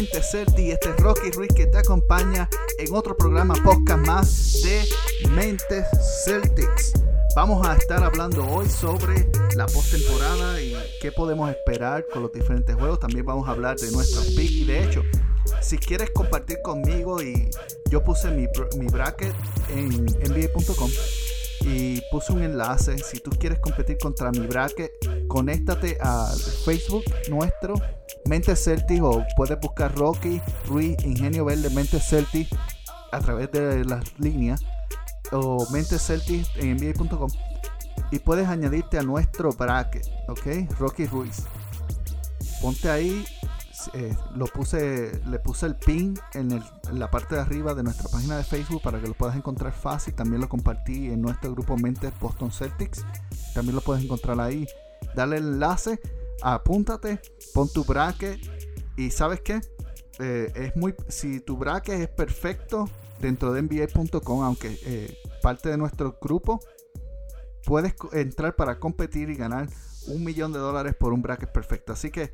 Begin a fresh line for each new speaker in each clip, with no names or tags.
Mente Celti y este es Rocky Ruiz que te acompaña en otro programa podcast más de Mentes Celtics. Vamos a estar hablando hoy sobre la postemporada y qué podemos esperar con los diferentes juegos. También vamos a hablar de nuestros picks y de hecho, si quieres compartir conmigo y yo puse mi, mi bracket en NBA.com y puse un enlace. Si tú quieres competir contra mi bracket, conéctate al Facebook nuestro, Mente Celtic, o puedes buscar Rocky, Ruiz, Ingenio Verde, Mente Celtic a través de las líneas o Mente Celtic en NBA.com y puedes añadirte a nuestro bracket, ok, Rocky Ruiz. Ponte ahí, eh, lo puse, le puse el pin en, en, la parte de arriba de nuestra página de Facebook para que lo puedas encontrar fácil. También lo compartí en nuestro grupo Mente Boston Celtics. También lo puedes encontrar ahí. Dale el enlace, apúntate, pon tu bracket y sabes qué, eh, es muy, si tu bracket es perfecto dentro de NBA.com, aunque eh, parte de nuestro grupo, puedes entrar para competir y ganar un millón de dólares por un bracket perfecto. Así que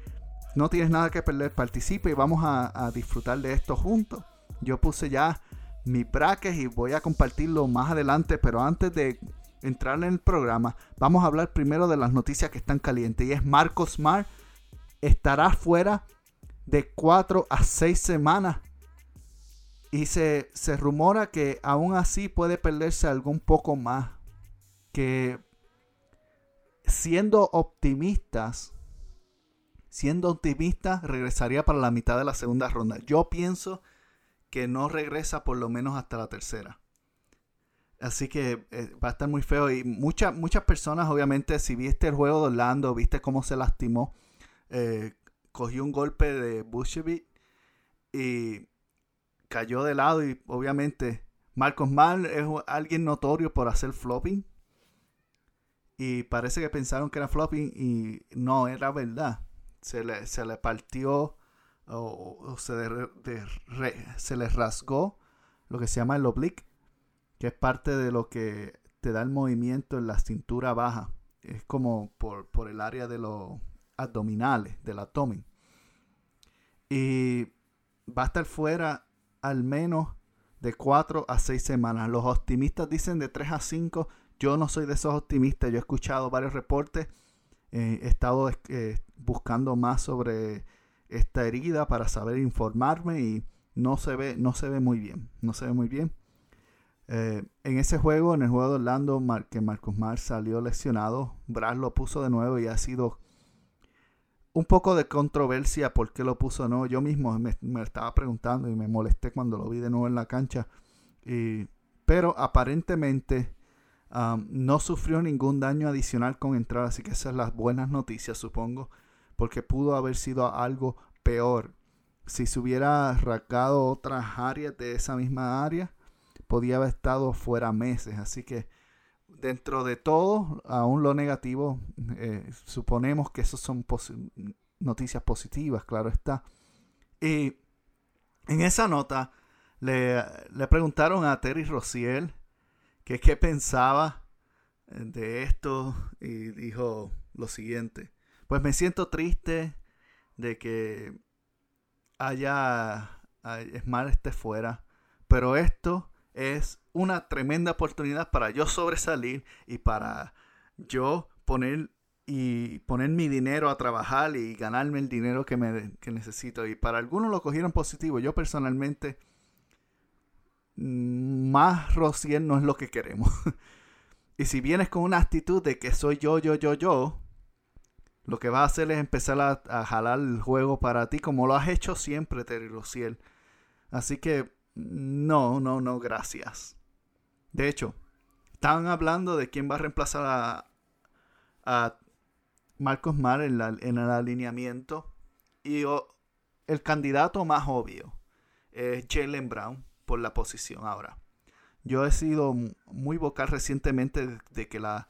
no tienes nada que perder, participa y vamos a, a disfrutar de esto juntos. Yo puse ya mi bracket y voy a compartirlo más adelante, pero antes de entrar en el programa, vamos a hablar primero de las noticias que están calientes. Y es Marcos Smart estará fuera de 4 a 6 semanas. Y se, se, rumora que aún así puede perderse algún poco más. Que siendo optimistas, siendo optimistas, regresaría para la mitad de la segunda ronda. Yo pienso que no regresa por lo menos hasta la tercera. Así que eh, va a estar muy feo. Y muchas muchas personas, obviamente, si viste el juego de Orlando, viste cómo se lastimó, eh, cogió un golpe de Bushevich y cayó de lado. Y obviamente, Marcos Mann es alguien notorio por hacer flopping. Y parece que pensaron que era flopping y no era verdad. Se le, se le partió o, se, se le rasgó lo que se llama el oblique es parte de lo que te da el movimiento en la cintura baja. Es como por, por el área de los abdominales, del abdomen. Y va a estar fuera al menos de 4 a 6 semanas. Los optimistas dicen de 3 a 5. Yo no soy de esos optimistas. Yo he escuchado varios reportes. Eh, he estado eh, buscando más sobre esta herida para saber informarme y no se ve, no se ve muy bien. No se ve muy bien. Eh, en ese juego, en el juego de Orlando, que Marcus Mar salió lesionado, Brad lo puso de nuevo y ha sido un poco de controversia por qué lo puso no. Yo mismo me, estaba preguntando y me molesté cuando lo vi de nuevo en la cancha. Pero aparentemente um, no sufrió ningún daño adicional con entrar, así que esas son las buenas noticias, supongo, porque pudo haber sido algo peor. Si se hubiera rasgado otras áreas de esa misma área, podía haber estado fuera meses. Así que dentro de todo, aún lo negativo, eh, suponemos que esas son noticias positivas, claro está. Y en esa nota le, le preguntaron a Terry Rociel que qué pensaba de esto y dijo lo siguiente. Pues me siento triste de que haya, Smart esté fuera, pero esto es una tremenda oportunidad para yo sobresalir y para yo poner y poner mi dinero a trabajar y ganarme el dinero que, me, que necesito. Y para algunos lo cogieron positivo. Yo personalmente, mm, más Rociel no es lo que queremos. y si vienes con una actitud de que soy yo, yo, yo, yo, lo que va a hacer es empezar a, a jalar el juego para ti, como lo has hecho siempre, Terry Rociel. Así que no, no, no, gracias. De hecho, estaban hablando de quién va a reemplazar a, a Marcos Mar en, el alineamiento. Y el candidato más obvio es Jalen Brown por la posición ahora. Yo he sido muy vocal recientemente de que la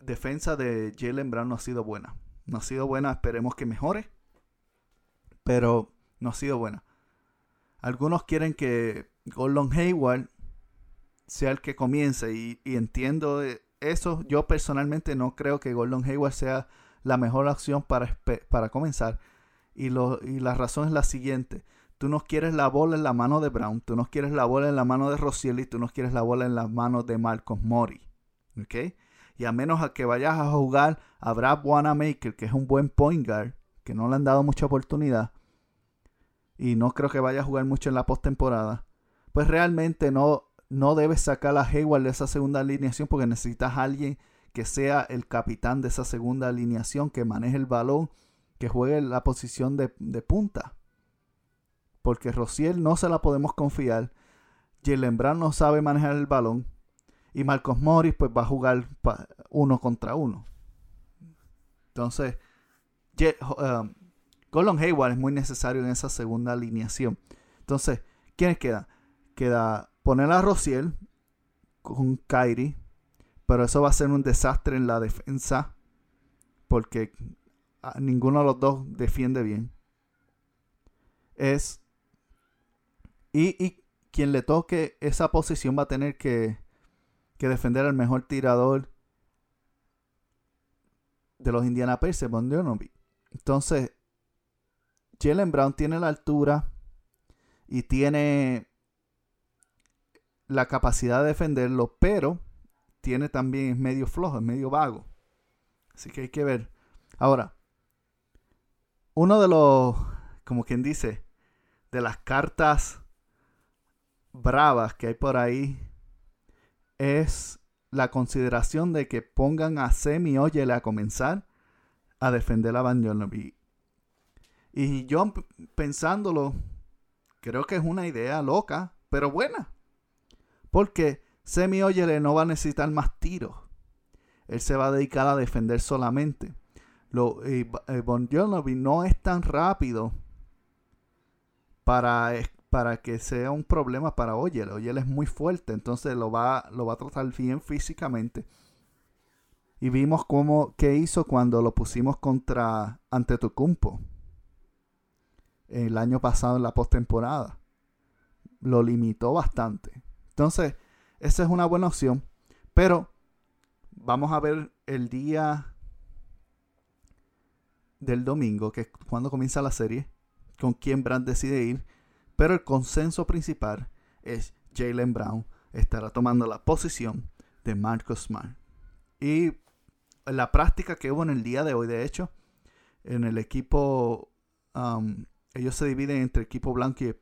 defensa de Jalen Brown no ha sido buena. No ha sido buena, esperemos que mejore. Pero no ha sido buena. Algunos quieren que Gordon Hayward sea el que comience y, entiendo eso. Yo personalmente no creo que Gordon Hayward sea la mejor opción para, para comenzar. Y, lo, y la razón es la siguiente. Tú no quieres la bola en la mano de Brown, tú no quieres la bola en la mano de Rosielli, tú no quieres la bola en la mano de Marcos Mori. ¿Ok? Y a menos que vayas a jugar a Brad Wanamaker, que es un buen point guard, que no le han dado mucha oportunidad, y no creo que vaya a jugar mucho en la postemporada, pues realmente no, no debes sacar a Hayward de esa segunda alineación porque necesitas a alguien que sea el capitán de esa segunda alineación, que maneje el balón, que juegue la posición de, punta. Porque Rociel no se la podemos confiar. Jalen Brown no sabe manejar el balón. Y Marcos Morris pues va a jugar uno contra uno. Entonces, um, Gordon Hayward es muy necesario en esa segunda alineación. Entonces, ¿quiénes quedan? Queda poner a Rociel con Kyrie, pero eso va a ser un desastre en la defensa porque ninguno de los dos defiende bien. Es y, y quien le toque esa posición va a tener que, que defender al mejor tirador de los Indiana Pacers, Entonces, Jalen Brown tiene la altura y tiene la capacidad de defenderlo, pero tiene también, es medio flojo, es medio vago. Así que hay que ver. Ahora, uno de los, como quien dice, de las cartas bravas que hay por ahí es la consideración de que pongan a Semi Oyele a comenzar a defender a Van yo pensándolo, creo que es una idea loca, pero buena. Porque Semi Oyele no va a necesitar más tiros. Él se va a dedicar a defender solamente. Lo, eh, bon no es tan rápido para, para que sea un problema para Oyele. Oyele es muy fuerte, entonces lo va, lo va a tratar bien físicamente. Y vimos cómo, qué hizo cuando lo pusimos contra Antetokounmpo el año pasado en la postemporada. Lo limitó bastante. Entonces, esa es una buena opción. Pero vamos a ver el día del domingo, que es cuando comienza la serie, con quién Brand decide ir. Pero el consenso principal es Jalen Brown estará tomando la posición de Marcus Smart. Y la práctica que hubo en el día de hoy, de hecho, en el equipo um, ellos se dividen entre equipo blanco y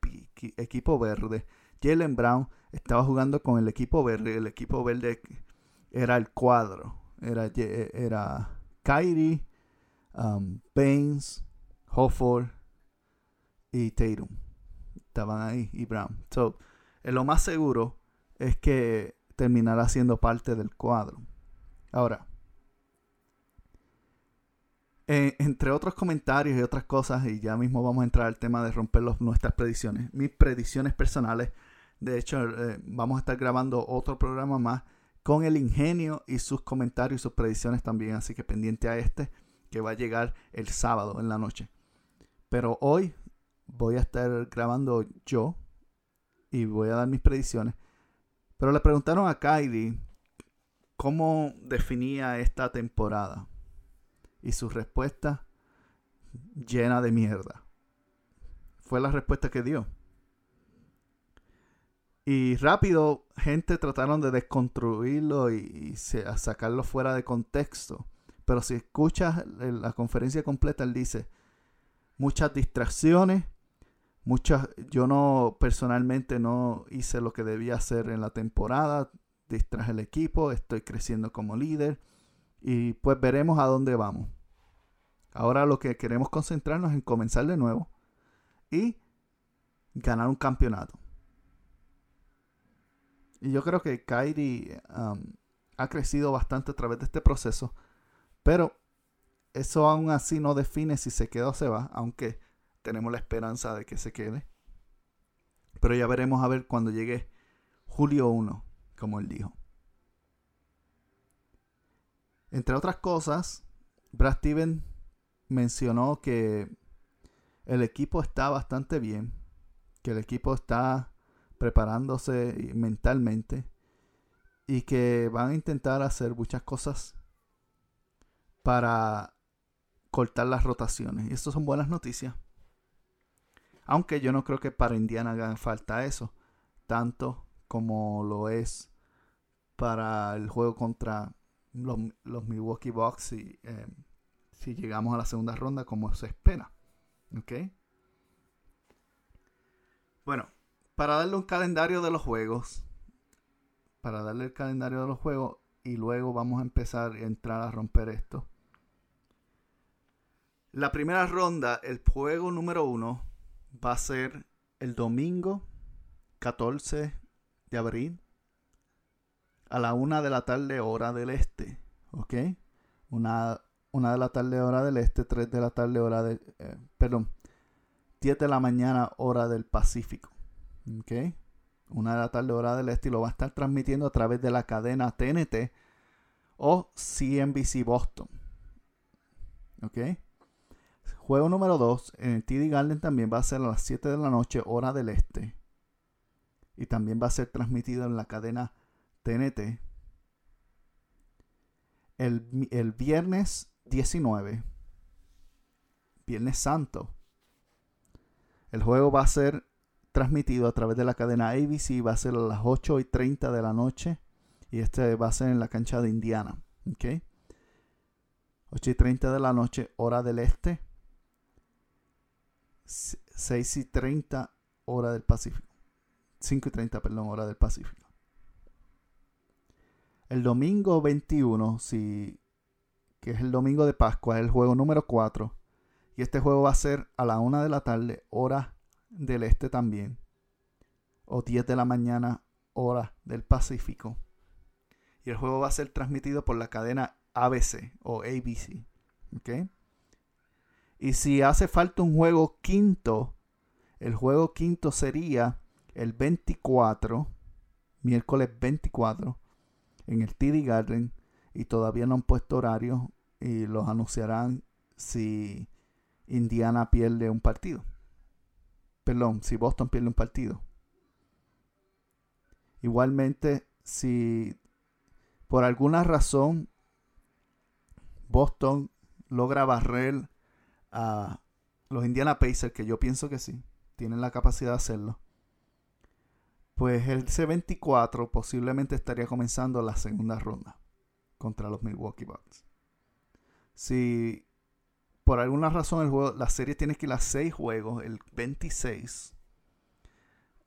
equipo verde. Jalen Brown estaba jugando con el equipo verde. El equipo verde era el cuadro. Era, era Kyrie, um, Baines, Hofford y Tatum. Estaban ahí y Brown. So, lo más seguro es que terminará siendo parte del cuadro. Ahora, eh, entre otros comentarios y otras cosas, y ya mismo vamos a entrar al tema de romper nuestras predicciones, mis predicciones personales. De hecho, eh, vamos a estar grabando otro programa más con el ingenio y sus comentarios y sus predicciones también. Así que pendiente a este, que va a llegar el sábado en la noche. Pero hoy voy a estar grabando yo y voy a dar mis predicciones. Pero le preguntaron a Kylie cómo definía esta temporada y su respuesta llena de mierda. Fue la respuesta que dio. Y rápido, gente trataron de desconstruirlo y, sacarlo fuera de contexto. Pero si escuchas la conferencia completa, él dice muchas distracciones, muchas. Yo no personalmente no hice lo que debía hacer en la temporada, distraje el equipo, estoy creciendo como líder y pues veremos a dónde vamos. Ahora lo que queremos concentrarnos en comenzar de nuevo y ganar un campeonato. Y yo creo que Kyrie um, ha crecido bastante a través de este proceso. Pero eso aún así no define si se queda o se va, aunque tenemos la esperanza de que se quede. Pero ya veremos a ver cuando llegue julio 1, como él dijo. Entre otras cosas, Brad Steven mencionó que el equipo está bastante bien, que el equipo está preparándose mentalmente y que van a intentar hacer muchas cosas para cortar las rotaciones. Y esto son buenas noticias. Aunque yo no creo que para Indiana haga falta eso, tanto como lo es para el juego contra los, Milwaukee Bucks y, eh, si llegamos a la segunda ronda como se espera. ¿Ok? Bueno, para darle un calendario de los juegos, para darle el calendario de los juegos y luego vamos a empezar a entrar a romper esto. La primera ronda, el juego número uno, va a ser el domingo 14 de abril a la una de la tarde hora del este. ¿Ok? Una, una de la tarde hora del este, 3 de la tarde hora del... Eh, perdón, 10 de la mañana hora del Pacífico. ¿Ok? Una de la tarde hora del este y lo va a estar transmitiendo a través de la cadena TNT o CNBC Boston. ¿Ok? Juego número 2 en el TD Garden también va a ser a las 7 de la noche hora del este. Y también va a ser transmitido en la cadena TNT. El, el viernes 19, Viernes Santo, el juego va a ser transmitido a través de la cadena ABC. Va a ser a las 8 y 30 de la noche. Y este va a ser en la cancha de Indiana. ¿Ok? 8 y 30 de la noche, hora del este. 6 y 30, hora del Pacífico. 5 y 30, perdón, hora del Pacífico. El domingo 21, si, que es el domingo de Pascua, es el juego número 4. Y este juego va a ser a la 1 de la tarde, hora del este también. O 10 de la mañana, hora del Pacífico. Y el juego va a ser transmitido por la cadena ABC o ABC. ¿Ok? Y si hace falta un juego quinto, el juego quinto sería el 24, miércoles 24, en el TD Garden. Y todavía no han puesto horario y los anunciarán si Indiana pierde un partido perdón, si Boston pierde un partido. Igualmente, si por alguna razón Boston logra barrer a los Indiana Pacers, que yo pienso que sí, tienen la capacidad de hacerlo, pues el C24 posiblemente estaría comenzando la segunda ronda contra los Milwaukee Bucks. Si por alguna razón el juego, la serie tiene que ir a 6 juegos, el 26.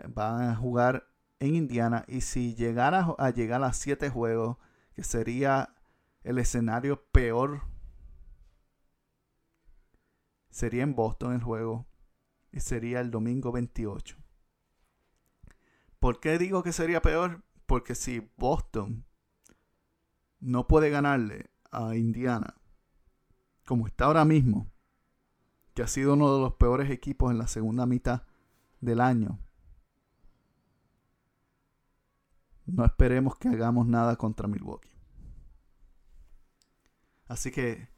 Van a jugar en Indiana y si llegara a llegar a 7 juegos, que sería el escenario peor, sería en Boston el juego y sería el domingo 28. ¿Por qué digo que sería peor? Porque si Boston no puede ganarle a Indiana como está ahora mismo, que ha sido uno de los peores equipos en la segunda mitad del año, no esperemos que hagamos nada contra Milwaukee. Así que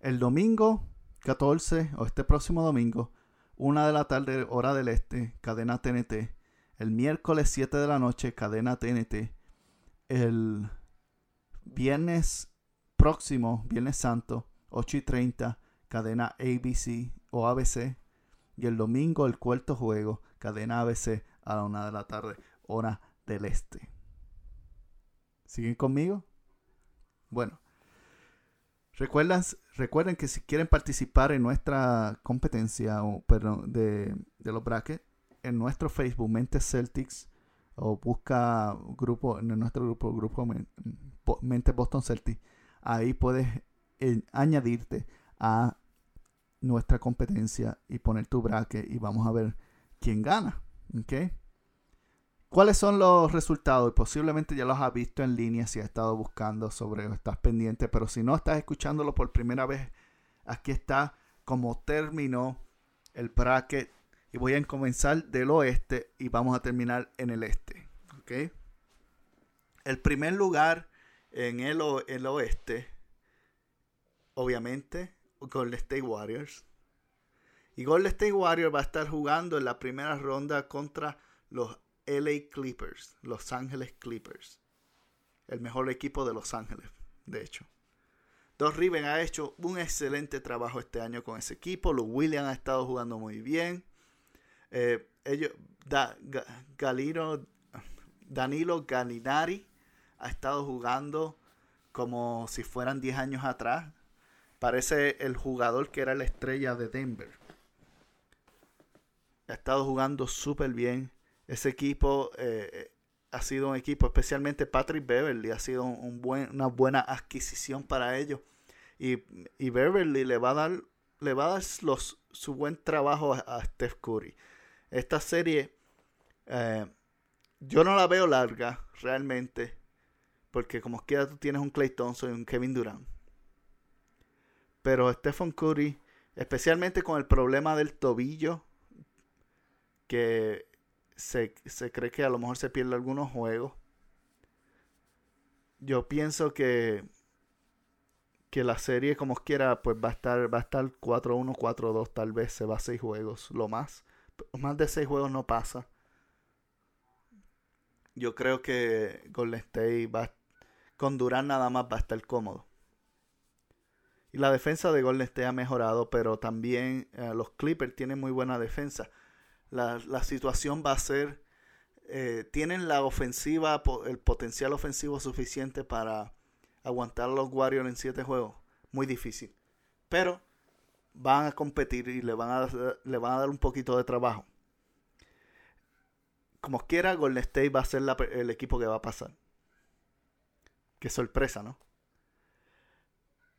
el domingo 14 o este próximo domingo, una de la tarde, hora del este, cadena TNT. El miércoles 7 de la noche, cadena TNT. El viernes próximo, Viernes Santo, 8 y 30, cadena ABC o ABC. Y el domingo el cuarto juego, cadena ABC a la una de la tarde, hora del este. ¿Siguen conmigo? Bueno. Recuerden, recuerden que si quieren participar en nuestra competencia o, de, de los brackets, en nuestro Facebook Mente Celtics o busca grupo en nuestro grupo grupo Mente Boston Celtics ahí puedes añadirte a nuestra competencia y poner tu bracket y vamos a ver quién gana. ¿ok? ¿Cuáles son los resultados? Posiblemente ya los has visto en línea si has estado buscando sobre o estás pendiente, pero si no estás escuchándolo por primera vez, aquí está como terminó el bracket y voy a comenzar del oeste y vamos a terminar en el este. El primer lugar en el, el oeste, obviamente, Golden State Warriors. Y Golden State Warriors va a estar jugando en la primera ronda contra los LA Clippers, Los Ángeles Clippers. El mejor equipo de Los Ángeles, de hecho. Dos Riven ha hecho un excelente trabajo este año con ese equipo. Los Williams ha estado jugando muy bien. Eh, ellos, Galino, Danilo Galinari ha estado jugando como si fueran 10 años atrás. Parece el jugador que era la estrella de Denver. Ha estado jugando súper bien. Ese equipo eh, ha sido un equipo, especialmente Patrick Beverly, ha sido un buen, una buena adquisición para ellos. Y, Beverly le va a dar, le va a dar los, su buen trabajo a, Steph Curry. Esta serie, eh, yo no la veo larga realmente, porque como quiera tú tienes un Clay Thompson y un Kevin Durant. Pero Stephen Curry, especialmente con el problema del tobillo, que se, cree que a lo mejor se pierde algunos juegos. Yo pienso que que la serie como quiera pues va a estar va a estar 4-1, 4-2 tal vez se va a 6 juegos, lo más. Más de 6 juegos no pasa. Yo creo que Golden State va con Durán nada más va a estar cómodo. Y la defensa de Golden State ha mejorado, pero también eh, los Clippers tienen muy buena defensa. La, situación va a ser, eh, tienen la ofensiva, el potencial ofensivo suficiente para aguantar a los Warriors en siete juegos. Muy difícil. Pero van a competir y le van a, le van a dar un poquito de trabajo. Como quiera, Golden State va a ser el equipo que va a pasar. Qué sorpresa, ¿no?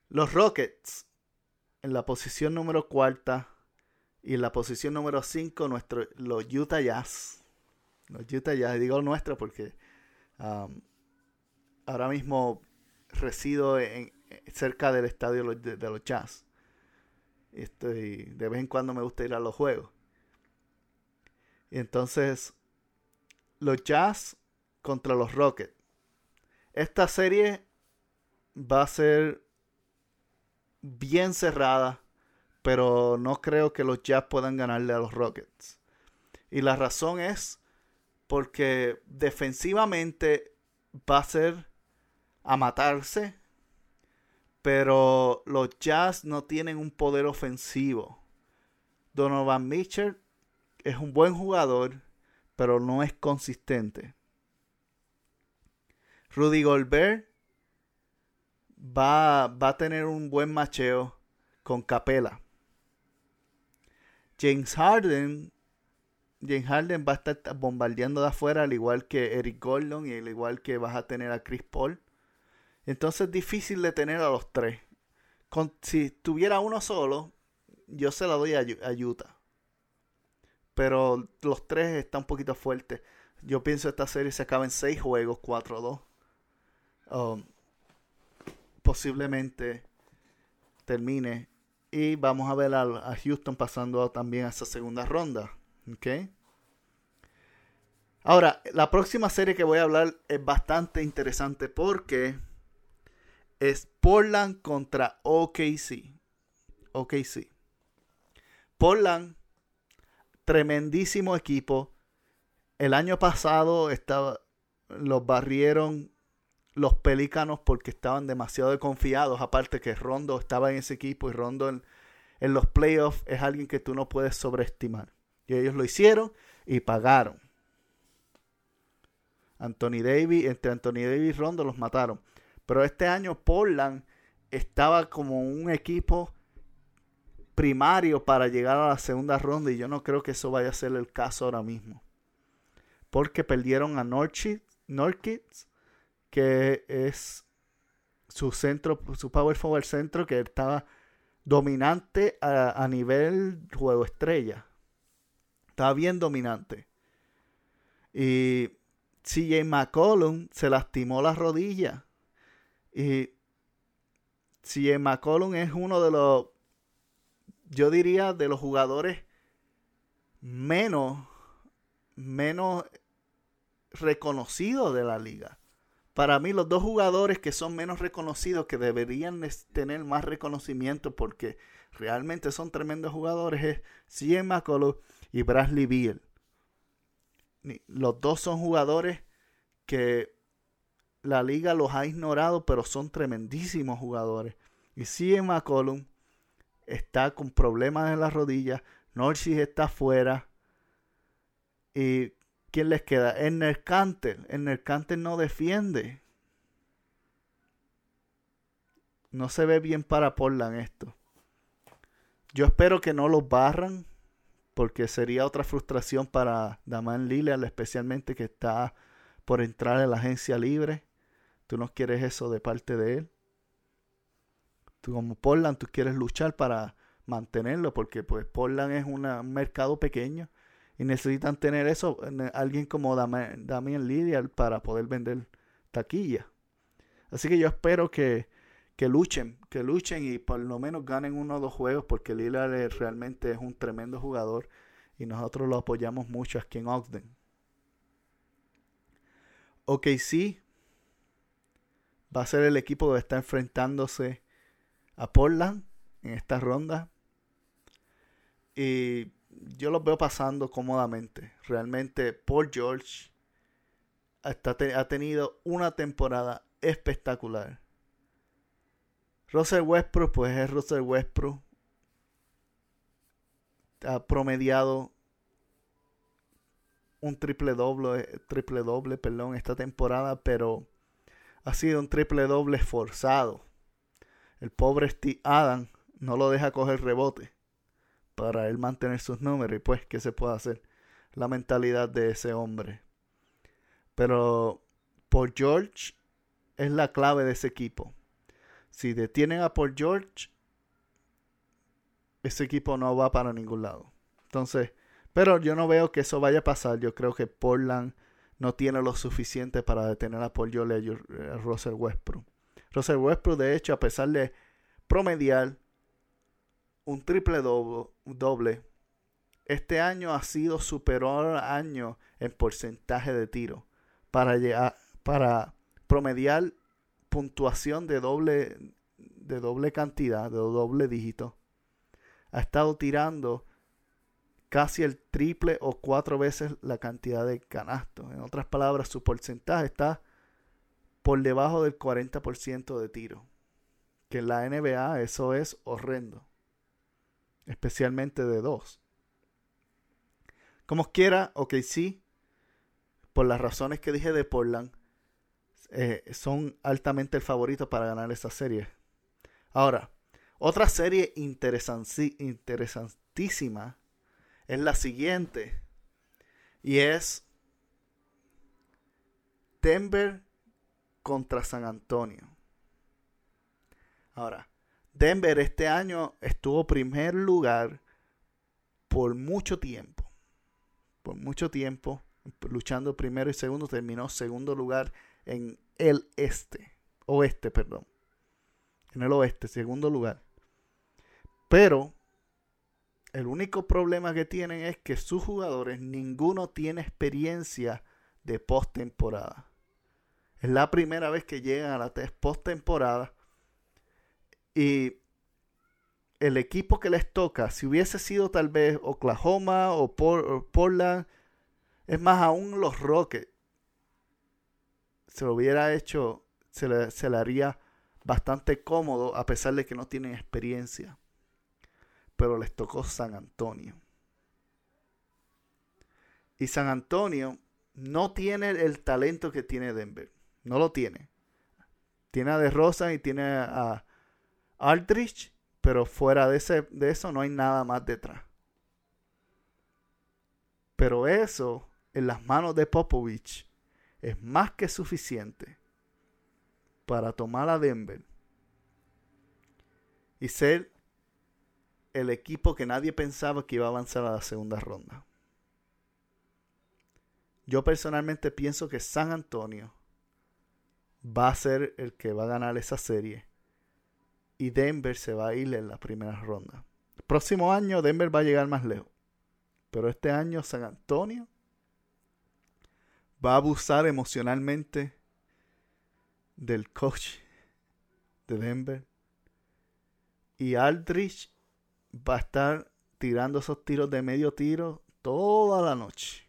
Los Rockets en la posición número cuarta y en la posición número 5 nuestro, los Utah Jazz. Los Utah Jazz, digo nuestro porque um, ahora mismo resido en, cerca del estadio de, los Jazz. Estoy, de vez en cuando me gusta ir a los juegos. Y entonces, los Jazz contra los Rockets. Esta serie va a ser bien cerrada, pero no creo que los Jazz puedan ganarle a los Rockets. Y la razón es porque defensivamente va a ser a matarse, pero los Jazz no tienen un poder ofensivo. Donovan Mitchell es un buen jugador, pero no es consistente. Rudy Goldberg va, a tener un buen macheo con Capela. James Harden James Harden va a estar bombardeando de afuera al igual que Eric Gordon y al igual que vas a tener a Chris Paul. Entonces es difícil de tener a los tres. si tuviera uno solo, yo se la doy a, Utah. Pero los tres están un poquito fuertes. Yo pienso que esta serie se acaba en seis juegos, 4-2. Um, posiblemente termine. Y vamos a ver a, Houston pasando también a esa segunda ronda. Ahora, la próxima serie que voy a hablar es bastante interesante porque es Portland contra OKC. OKC. Portland, tremendísimo equipo. El año pasado estaba, los barrieron los Pelícanos porque estaban demasiado confiados. Aparte que Rondo estaba en ese equipo y Rondo en, los playoffs es alguien que tú no puedes sobreestimar. Y ellos lo hicieron y pagaron. Anthony Davis, entre Anthony Davis y Rondo los mataron. Pero este año Portland estaba como un equipo primario para llegar a la segunda ronda y yo no creo que eso vaya a ser el caso ahora mismo. Porque perdieron a Norkids que es su centro, su power forward centro que estaba dominante a, nivel juego estrella. Estaba bien dominante. Y CJ McCollum se lastimó la rodilla. Y CJ es uno de los, yo diría, de los jugadores menos, menos reconocidos de la liga. Para mí los dos jugadores que son menos reconocidos, que deberían tener más reconocimiento porque realmente son tremendos jugadores, es CJ McCollum y Bradley Beal. Los dos son jugadores que la liga los ha ignorado, pero son tremendísimos jugadores. Y si McCollum está con problemas en las rodillas. Norsis está fuera. ¿Y quién les queda? el Canter. el Canter no defiende. No se ve bien para Portland esto. Yo espero que no los barran porque sería otra frustración para Daman Lillard, especialmente que está por entrar en la agencia libre. Tú no quieres eso de parte de él. Tú como Portland, tú quieres luchar para mantenerlo, porque pues Portland es un mercado pequeño y necesitan tener eso, alguien como Damian Lillard para poder vender taquilla. Así que yo espero que que luchen, que luchen y por lo menos ganen uno o dos juegos porque Lillard realmente es un tremendo jugador y nosotros lo apoyamos mucho aquí en Ogden. Sí, va a ser el equipo que está enfrentándose a Portland en esta ronda. Y yo los veo pasando cómodamente. Realmente Paul George ha tenido una temporada espectacular Russell Westbrook, pues es Russell Westbrook. Ha promediado un triple doble, triple doble, esta temporada, pero ha sido un triple doble forzado. El pobre Steve Adam no lo deja coger rebote para él mantener sus números y pues, ¿qué se puede hacer? La mentalidad de ese hombre. Pero por George es la clave de ese equipo si detienen a Paul George, ese equipo no va para ningún lado. Entonces, pero yo no veo que eso vaya a pasar. Yo creo que Portland no tiene lo suficiente para detener a Paul y a Russell Westbrook. Russell Westbrook, de hecho, a pesar de promediar un triple doble, este año ha sido superior año en porcentaje de tiro para, para promediar puntuación de doble, de doble cantidad, de doble dígito, ha estado tirando casi el triple o cuatro veces la cantidad de canastos. En otras palabras, su porcentaje está por debajo del 40% de tiro. Que en la NBA eso es horrendo. Especialmente de dos. Como quiera, ok, sí. Por las razones que dije de Portland, eh, son altamente el favorito para ganar esa serie. Ahora, otra serie interesantísima es la siguiente. Y es Denver contra San Antonio. Ahora, Denver este año estuvo primer lugar por mucho tiempo. Por mucho tiempo, luchando primero y segundo, terminó segundo lugar en el este, oeste, perdón. En el oeste, segundo lugar. Pero el único problema que tienen es que sus jugadores, ninguno tiene experiencia de postemporada. Es la primera vez que llegan a la postemporada. Y el equipo que les toca, si hubiese sido tal vez Oklahoma o Portland, es más aún los Rockets, se lo hubiera hecho, se le, haría bastante cómodo a pesar de que no tienen experiencia. Pero les tocó San Antonio. Y San Antonio no tiene el talento que tiene Denver. No lo tiene. Tiene a De Rosa y tiene a Aldrich, pero fuera de, ese, de eso no hay nada más detrás. Pero eso, en las manos de Popovich, es más que suficiente para tomar a Denver y ser el equipo que nadie pensaba que iba a avanzar a la segunda ronda. Yo personalmente pienso que San Antonio va a ser el que va a ganar esa serie. Y Denver se va a ir en la primera ronda. El próximo año Denver va a llegar más lejos. Pero este año San Antonio va a abusar emocionalmente del coach de Denver. Y Aldrich va a estar tirando esos tiros de medio tiro toda la noche.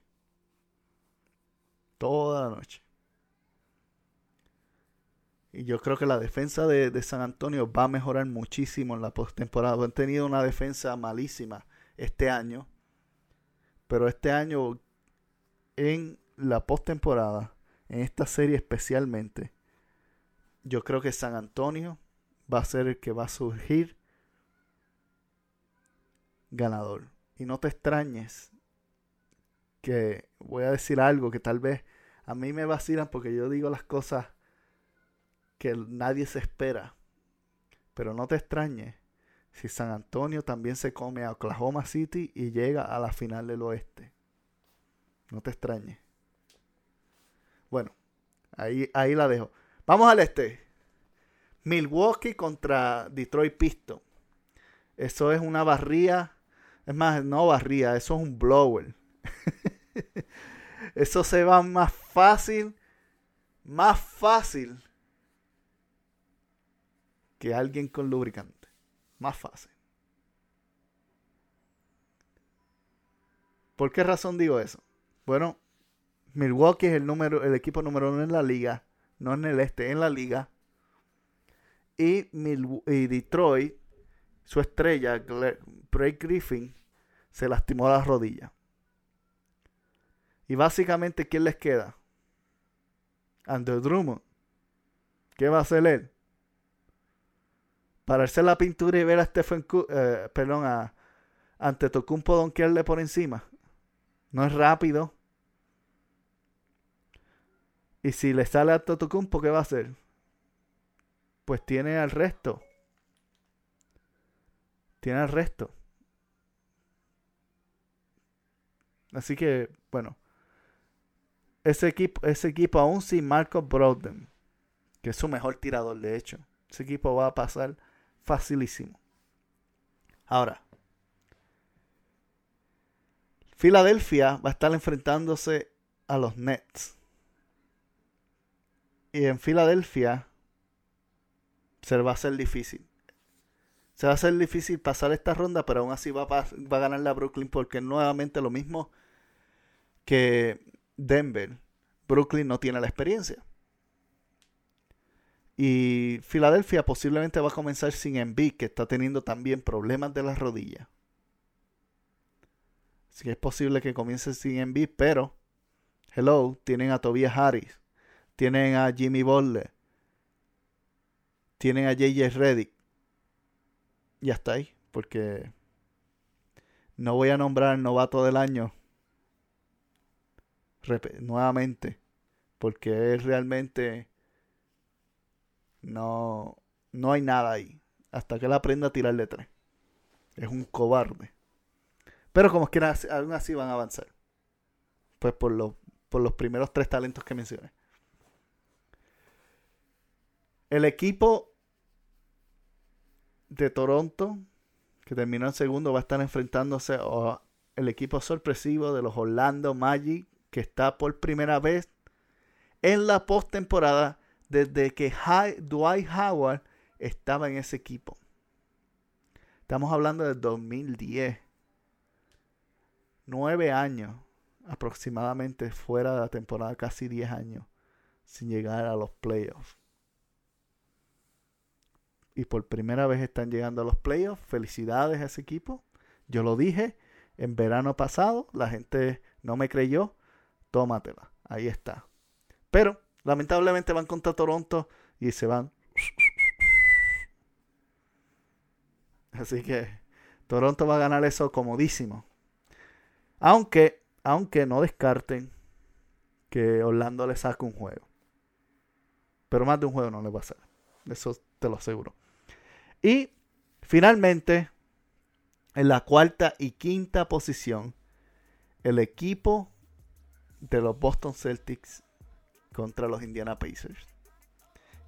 Toda la noche. Y yo creo que la defensa de, San Antonio va a mejorar muchísimo en la postemporada. Han tenido una defensa malísima este año. Pero este año, en la postemporada, en esta serie especialmente, yo creo que San Antonio va a ser el que va a surgir ganador. Y no te extrañes que voy a decir algo que tal vez a mí me vacilan porque yo digo las cosas que nadie se espera. Pero no te extrañes si San Antonio también se come a Oklahoma City y llega a la final del oeste. No te extrañes. Bueno, ahí, ahí la dejo. Vamos al este. Milwaukee contra Detroit Pistons. Eso es una barría. Es más, no barría, eso es un blower. eso se va más fácil. Más fácil que alguien con lubricante. Más fácil. ¿Por qué razón digo eso? Bueno, Milwaukee es el, número, el equipo número uno en la liga, no en el este, en la liga. Y, Detroit, su estrella, Craig Griffin, se lastimó la rodilla. Y básicamente, ¿quién les queda? Andrew Drummond. ¿Qué va a hacer él? pararse la pintura y ver a Stephen eh, perdón, a ante Tocumpo donkearle por encima. No es rápido. Y si le sale a Tocumpo, ¿qué va a hacer? Pues tiene al resto. Tiene al resto. Así que, bueno. Ese equipo, ese equipo aún sin Marco Broden, que es su mejor tirador, de hecho. Ese equipo va a pasar facilísimo. Ahora, Filadelfia va a estar enfrentándose a los Nets. Y en Filadelfia se va a hacer difícil. Se va a hacer difícil pasar esta ronda, pero aún así va a, va a ganar la Brooklyn porque nuevamente lo mismo que Denver. Brooklyn no tiene la experiencia. Y Filadelfia posiblemente va a comenzar sin Embiid, que está teniendo también problemas de las rodillas. Así que es posible que comience sin Embiid, pero hello, tienen a Tobias Harris, tienen a Jimmy Butler, tienen a JJ Reddick. Y hasta ahí, porque no voy a nombrar novato del año nuevamente, porque es realmente no, no hay nada ahí. Hasta que él aprenda a tirar de tres. Es un cobarde. Pero como quiera, aún así van a avanzar. Pues por, lo, por los primeros tres talentos que mencioné. El equipo de Toronto, que terminó en segundo, va a estar enfrentándose al equipo sorpresivo de los Orlando Magic, que está por primera vez en la postemporada desde que Dwight Howard estaba en ese equipo. Estamos hablando del 2010. Nueve años aproximadamente fuera de la temporada, casi diez años, sin llegar a los playoffs. Y por primera vez están llegando a los playoffs. Felicidades a ese equipo. Yo lo dije en verano pasado. La gente no me creyó. Tómatela. Ahí está. Pero Lamentablemente van contra Toronto y se van. Así que Toronto va a ganar eso comodísimo. Aunque, aunque no descarten que Orlando le saque un juego. Pero más de un juego no le va a hacer. Eso te lo aseguro. Y finalmente, en la cuarta y quinta posición, el equipo de los Boston Celtics contra los Indiana Pacers.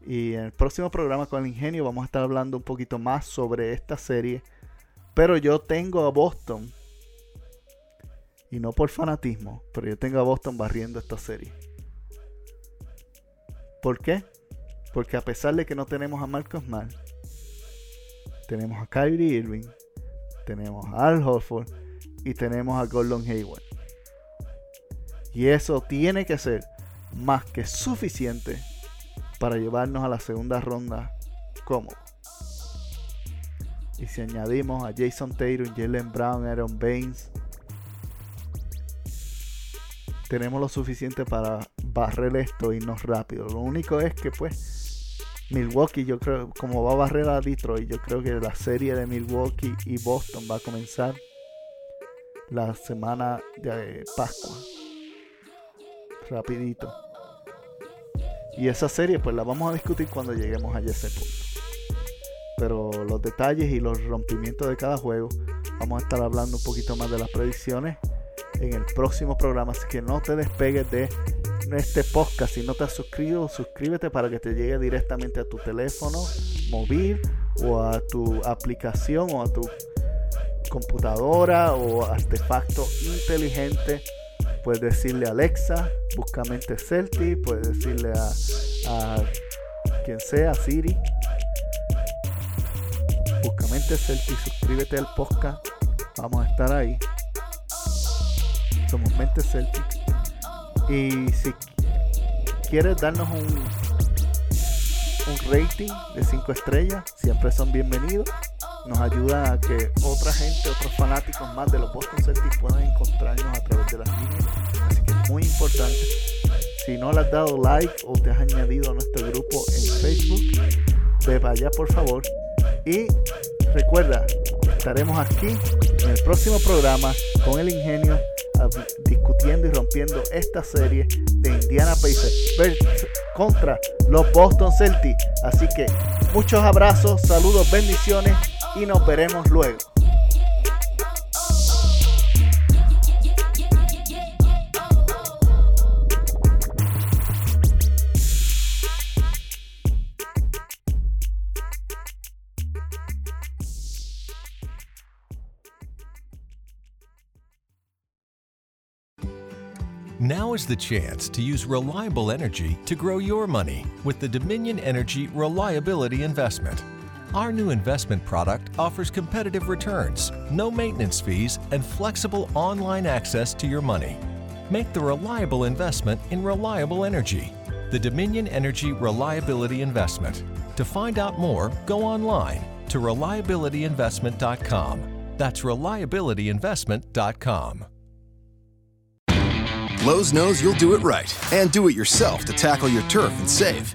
Y en el próximo programa con el ingenio vamos a estar hablando un poquito más sobre esta serie. Pero yo tengo a Boston. Y no por fanatismo, pero yo tengo a Boston barriendo esta serie. ¿Por qué? Porque a pesar de que no tenemos a Marcos Mal, tenemos a Kyrie Irving, tenemos a Al Horford y tenemos a Gordon Hayward. Y eso tiene que ser más que suficiente para llevarnos a la segunda ronda cómodo. Y si añadimos a Jason Taylor, Jalen Brown, Aaron Baines, tenemos lo suficiente para barrer esto y irnos rápido. Lo único es que pues Milwaukee, yo creo, como va a barrer a Detroit, yo creo que la serie de Milwaukee y Boston va a comenzar la semana de Pascua. Rapidito. Y esa serie pues la vamos a discutir cuando lleguemos a ese punto. Pero los detalles y los rompimientos de cada juego, vamos a estar hablando un poquito más de las predicciones en el próximo programa. Así que no te despegues de este podcast. Si no te has suscrito, suscríbete para que te llegue directamente a tu teléfono móvil o a tu aplicación o a tu computadora o artefacto inteligente Puedes decirle a Alexa, busca mente Celti, puedes decirle a, quien sea, Siri. Busca mente Celti, suscríbete al podcast. Vamos a estar ahí. Somos Mente Celtic. Y si quieres darnos un, un rating de 5 estrellas, siempre son bienvenidos nos ayuda a que otra gente, otros fanáticos más de los Boston Celtics puedan encontrarnos a través de las líneas. Así que es muy importante. Si no le has dado like o te has añadido a nuestro grupo en Facebook, ve vaya por favor. Y recuerda, estaremos aquí en el próximo programa con el ingenio discutiendo y rompiendo esta serie de Indiana Pacers contra los Boston Celtics. Así que muchos abrazos, saludos, bendiciones y nos veremos luego.
Now is the chance to use reliable energy to grow your money with the Dominion Energy Reliability Investment. Our new investment product offers competitive returns, no maintenance fees, and flexible online access to your money. Make the reliable investment in reliable energy. The Dominion Energy Reliability Investment. To find out more, go online to reliabilityinvestment.com. That's reliabilityinvestment.com.
Lowe's knows you'll do it right and do it yourself to tackle your turf and save.